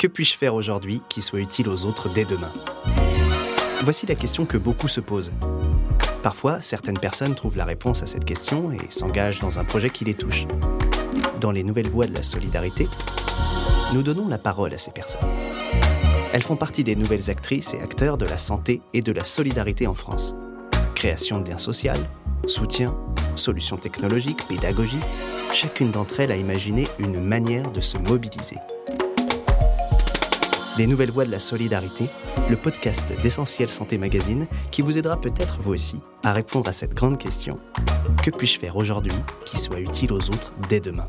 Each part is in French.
Que puis-je faire aujourd'hui qui soit utile aux autres dès demain? Voici la question que beaucoup se posent. Parfois, certaines personnes trouvent la réponse à cette question et s'engagent dans un projet qui les touche. Dans les nouvelles voies de la solidarité, nous donnons la parole à ces personnes. Elles font partie des nouvelles actrices et acteurs de la santé et de la solidarité en France. Création de liens sociaux, soutien, solutions technologiques, pédagogie, chacune d'entre elles a imaginé une manière de se mobiliser. Les Nouvelles Voies de la Solidarité, le podcast d'Essentiel Santé Magazine qui vous aidera peut-être vous aussi à répondre à cette grande question. Que puis-je faire aujourd'hui qui soit utile aux autres dès demain?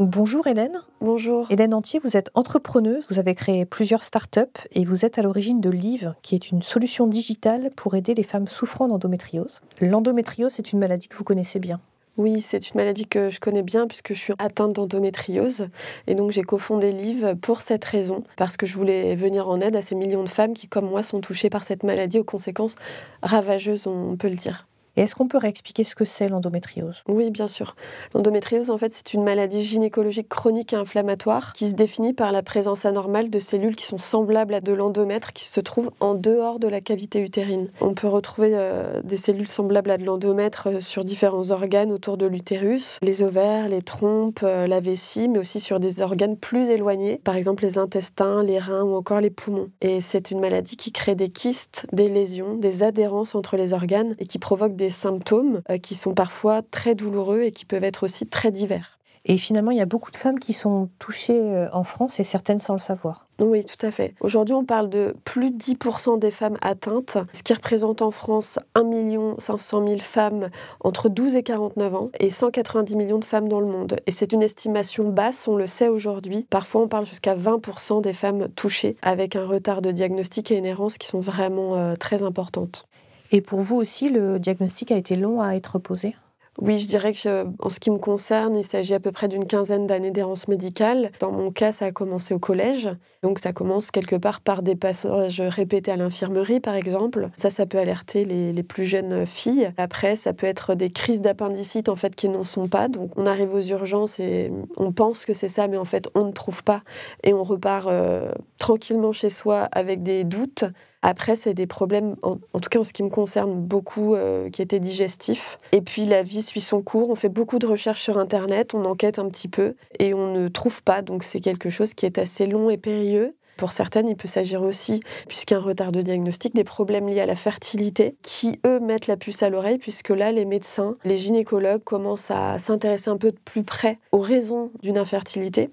Bonjour Hélène. Bonjour. Hélène Entier, vous êtes entrepreneuse, vous avez créé plusieurs startups et vous êtes à l'origine de Live, qui est une solution digitale pour aider les femmes souffrant d'endométriose. L'endométriose est une maladie que vous connaissez bien. Oui, c'est une maladie que je connais bien puisque je suis atteinte d'endométriose. Et donc j'ai cofondé Live pour cette raison, parce que je voulais venir en aide à ces millions de femmes qui, comme moi, sont touchées par cette maladie aux conséquences ravageuses, on peut le dire. Et est-ce qu'on peut réexpliquer ce que c'est l'endométriose? Oui, bien sûr. L'endométriose, en fait, c'est une maladie gynécologique chronique et inflammatoire qui se définit par la présence anormale de cellules qui sont semblables à de l'endomètre qui se trouvent en dehors de la cavité utérine. On peut retrouver euh, des cellules semblables à de l'endomètre euh, sur différents organes autour de l'utérus, les ovaires, les trompes, euh, la vessie, mais aussi sur des organes plus éloignés, par exemple les intestins, les reins ou encore les poumons. Et c'est une maladie qui crée des kystes, des lésions, des adhérences entre les organes et qui provoque des symptômes euh, qui sont parfois très douloureux et qui peuvent être aussi très divers. Et finalement, il y a beaucoup de femmes qui sont touchées euh, en France et certaines sans le savoir. Oui, tout à fait. Aujourd'hui, on parle de plus de 10% des femmes atteintes, ce qui représente en France 1 500 000 femmes entre 12 et 49 ans et 190 millions de femmes dans le monde. Et c'est une estimation basse, on le sait aujourd'hui. Parfois, on parle jusqu'à 20% des femmes touchées avec un retard de diagnostic et une errance qui sont vraiment euh, très importantes. Et pour vous aussi, le diagnostic a été long à être posé? Oui, je dirais que en ce qui me concerne, il s'agit à peu près d'une quinzaine d'années d'errance médicale. Dans mon cas, ça a commencé au collège. Donc ça commence quelque part par des passages répétés à l'infirmerie, par exemple. Ça, ça peut alerter les, plus jeunes filles. Après, ça peut être des crises d'appendicite, en fait, qui n'en sont pas. Donc on arrive aux urgences et on pense que c'est ça, mais en fait, on ne trouve pas. Et on repart euh, tranquillement chez soi avec des doutes. Après, c'est des problèmes, en, tout cas en ce qui me concerne, beaucoup euh, qui étaient digestifs. Et puis la vie suit son cours. On fait beaucoup de recherches sur Internet, on enquête un petit peu et on ne trouve pas. Donc c'est quelque chose qui est assez long et périlleux. Pour certaines, il peut s'agir aussi, puisqu'il y a un retard de diagnostic, des problèmes liés à la fertilité qui, eux, mettent la puce à l'oreille, puisque là, les médecins, les gynécologues commencent à s'intéresser un peu de plus près aux raisons d'une infertilité.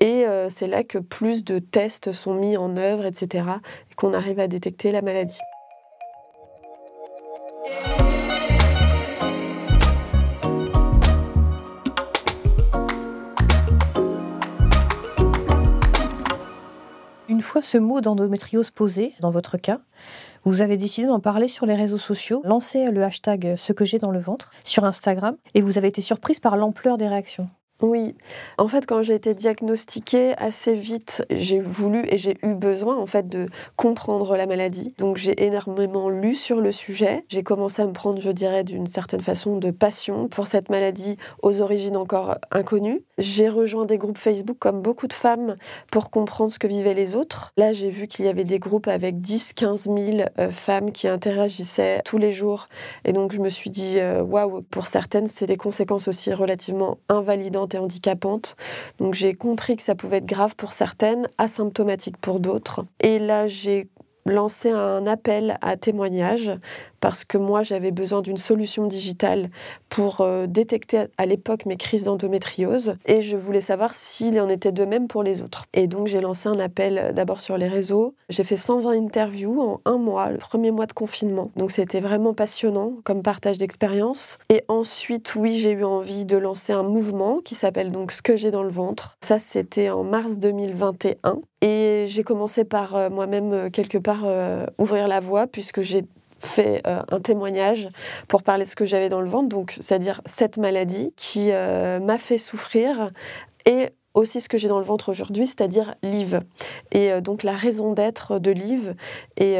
Et euh, c'est là que plus de tests sont mis en œuvre, etc., et qu'on arrive à détecter la maladie. Ce mot d'endométriose posé, dans votre cas, vous avez décidé d'en parler sur les réseaux sociaux, lancé le hashtag ce que j'ai dans le ventre sur Instagram, et vous avez été surprise par l'ampleur des réactions. Oui, en fait, quand j'ai été diagnostiquée assez vite, j'ai voulu et j'ai eu besoin en fait de comprendre la maladie. Donc j'ai énormément lu sur le sujet. J'ai commencé à me prendre, je dirais, d'une certaine façon de passion pour cette maladie aux origines encore inconnues. J'ai rejoint des groupes Facebook comme beaucoup de femmes pour comprendre ce que vivaient les autres. Là, j'ai vu qu'il y avait des groupes avec 10, 15 000 femmes qui interagissaient tous les jours. Et donc je me suis dit, euh, waouh, pour certaines, c'est des conséquences aussi relativement invalidantes handicapante. Donc j'ai compris que ça pouvait être grave pour certaines, asymptomatique pour d'autres. Et là, j'ai lancé un appel à témoignages parce que moi j'avais besoin d'une solution digitale pour euh, détecter à l'époque mes crises d'endométriose et je voulais savoir s'il en était de même pour les autres. Et donc j'ai lancé un appel euh, d'abord sur les réseaux. J'ai fait 120 interviews en un mois, le premier mois de confinement. Donc c'était vraiment passionnant comme partage d'expérience. Et ensuite, oui, j'ai eu envie de lancer un mouvement qui s'appelle donc Ce que j'ai dans le ventre. Ça, c'était en mars 2021. Et j'ai commencé par euh, moi-même quelque part ouvrir la voie puisque j'ai fait euh, un témoignage pour parler de ce que j'avais dans le ventre, donc c'est-à-dire cette maladie qui euh, m'a fait souffrir et aussi ce que j'ai dans le ventre aujourd'hui, c'est-à-dire Live. Et euh, donc la raison d'être de Live et,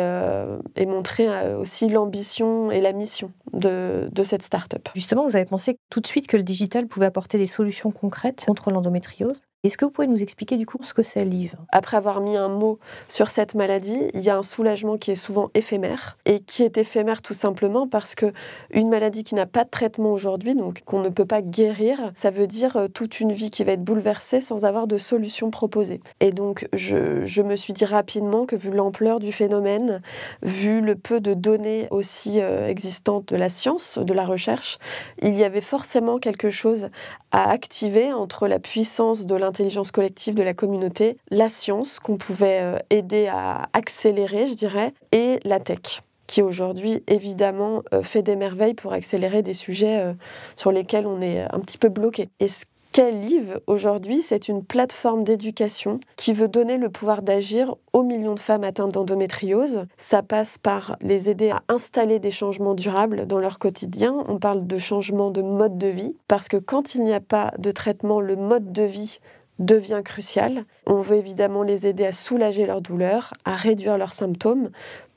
et montrer aussi l'ambition et la mission de, de cette start-up. Justement, vous avez pensé tout de suite que le digital pouvait apporter des solutions concrètes contre l'endométriose? Est-ce que vous pouvez nous expliquer du coup ce que c'est l'IV? Après avoir mis un mot sur cette maladie, il y a un soulagement qui est souvent éphémère et qui est éphémère tout simplement parce que une maladie qui n'a pas de traitement aujourd'hui, donc qu'on ne peut pas guérir, ça veut dire euh, toute une vie qui va être bouleversée sans avoir de solution proposée. Et donc je, je me suis dit rapidement que vu l'ampleur du phénomène, vu le peu de données aussi euh, existantes de la science, de la recherche, il y avait forcément quelque chose à activer entre la puissance de l'intelligence collective de la communauté, la science qu'on pouvait euh, aider à accélérer, je dirais, et la tech qui aujourd'hui évidemment euh, fait des merveilles pour accélérer des sujets euh, sur lesquels on est un petit peu bloqué. Live aujourd'hui, c'est une plateforme d'éducation qui veut donner le pouvoir d'agir aux millions de femmes atteintes d'endométriose? Ça passe par les aider à installer des changements durables dans leur quotidien. On parle de changement de mode de vie parce que quand il n'y a pas de traitement, le mode de vie devient crucial. On veut évidemment les aider à soulager leur douleur, à réduire leurs symptômes,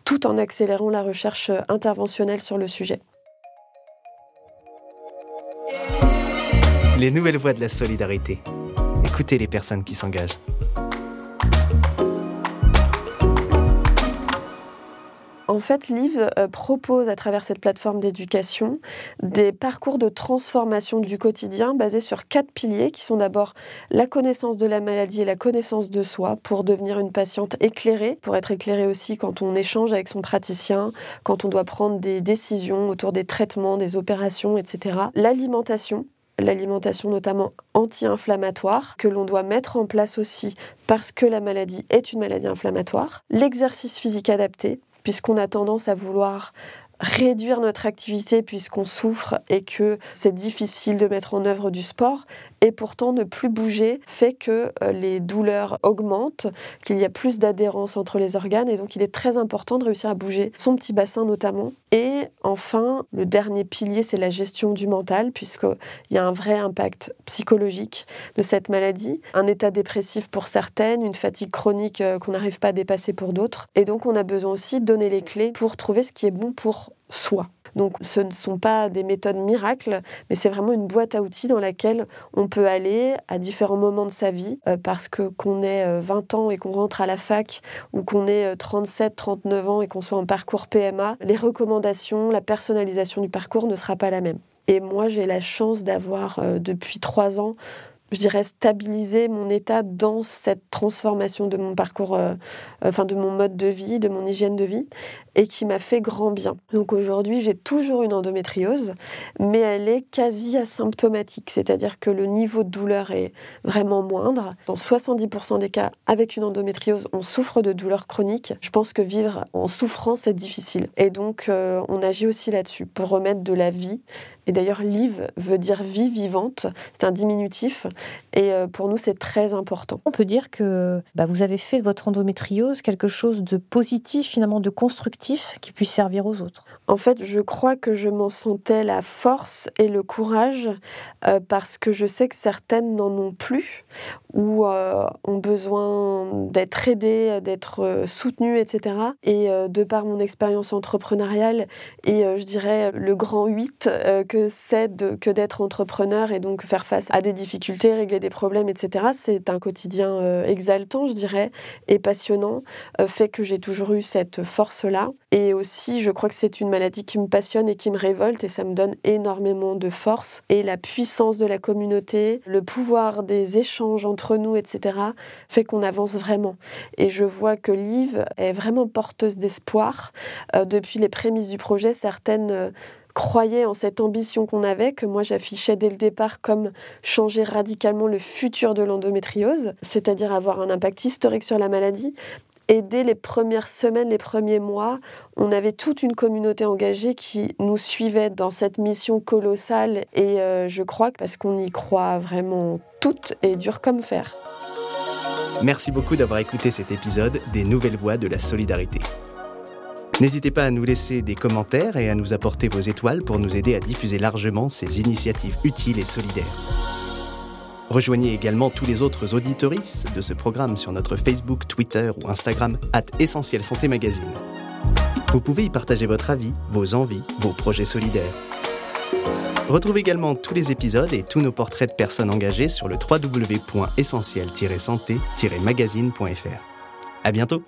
tout en accélérant la recherche interventionnelle sur le sujet. Les nouvelles voies de la solidarité. Écoutez les personnes qui s'engagent. En fait, Liv euh, propose à travers cette plateforme d'éducation des parcours de transformation du quotidien basés sur quatre piliers qui sont d'abord la connaissance de la maladie et la connaissance de soi pour devenir une patiente éclairée, pour être éclairée aussi quand on échange avec son praticien, quand on doit prendre des décisions autour des traitements, des opérations, etc. L'alimentation l'alimentation notamment anti-inflammatoire que l'on doit mettre en place aussi parce que la maladie est une maladie inflammatoire, l'exercice physique adapté puisqu'on a tendance à vouloir réduire notre activité puisqu'on souffre et que c'est difficile de mettre en œuvre du sport. Et pourtant, ne plus bouger fait que euh, les douleurs augmentent, qu'il y a plus d'adhérence entre les organes. Et donc, il est très important de réussir à bouger son petit bassin notamment. Et enfin, le dernier pilier, c'est la gestion du mental, puisqu'il y a un vrai impact psychologique de cette maladie. Un état dépressif pour certaines, une fatigue chronique euh, qu'on n'arrive pas à dépasser pour d'autres. Et donc, on a besoin aussi de donner les clés pour trouver ce qui est bon pour soi. Donc ce ne sont pas des méthodes miracles, mais c'est vraiment une boîte à outils dans laquelle on peut aller à différents moments de sa vie, euh, parce que qu'on ait 20 euh, ans et qu'on rentre à la fac, ou qu'on ait 37, euh, 39 ans et qu'on soit en parcours PMA, les recommandations, la personnalisation du parcours ne sera pas la même. Et moi, j'ai la chance d'avoir, depuis trois ans, je dirais, stabiliser mon état dans cette transformation de mon parcours, enfin de mon mode de vie, de mon hygiène de vie, et qui m'a fait grand bien. Donc aujourd'hui, j'ai toujours une endométriose, mais elle est quasi asymptomatique, c'est-à-dire que le niveau de douleur est vraiment moindre. Dans 70% des cas, avec une endométriose, on souffre de douleurs chroniques. Je pense que vivre en souffrance est difficile. Et donc, euh, on agit aussi là-dessus pour remettre de la vie et d'ailleurs, live veut dire vie vivante. C'est un diminutif. Et euh, pour nous, c'est très important. On peut dire que bah, vous avez fait de votre endométriose quelque chose de positif, finalement de constructif, qui puisse servir aux autres. En fait, je crois que je m'en sentais la force et le courage euh, parce que je sais que certaines n'en ont plus ou euh, ont besoin d'être aidées, d'être soutenues, etc. Et de par mon expérience entrepreneuriale et je dirais le grand 8 que c'est que d'être entrepreneur et donc faire face à des difficultés, régler des problèmes, etc. C'est un quotidien euh, exaltant, je dirais, et passionnant, euh, fait que j'ai toujours eu cette force-là. Et aussi, je crois que c'est une maladie qui me passionne et qui me révolte, et ça me donne énormément de force. Et la puissance de la communauté, le pouvoir des échanges entre nous, etc., fait qu'on avance vraiment. Et je vois que Liv est vraiment porteuse d'espoir. Euh, depuis les prémices du projet, certaines croyait en cette ambition qu'on avait, que moi j'affichais dès le départ comme changer radicalement le futur de l'endométriose, c'est-à-dire avoir un impact historique sur la maladie. Et dès les premières semaines, les premiers mois, on avait toute une communauté engagée qui nous suivait dans cette mission colossale. Et euh, je crois que parce qu'on y croit vraiment toutes et dur comme fer. Merci beaucoup d'avoir écouté cet épisode des Nouvelles Voies de la Solidarité. N'hésitez pas à nous laisser des commentaires et à nous apporter vos étoiles pour nous aider à diffuser largement ces initiatives utiles et solidaires. Rejoignez également tous les autres auditories de ce programme sur notre Facebook, Twitter ou Instagram, at Essentiel Santé Magazine. Vous pouvez y partager votre avis, vos envies, vos projets solidaires. Retrouvez également tous les épisodes et tous nos portraits de personnes engagées sur le www.essentiel-santé-magazine.fr. À bientôt!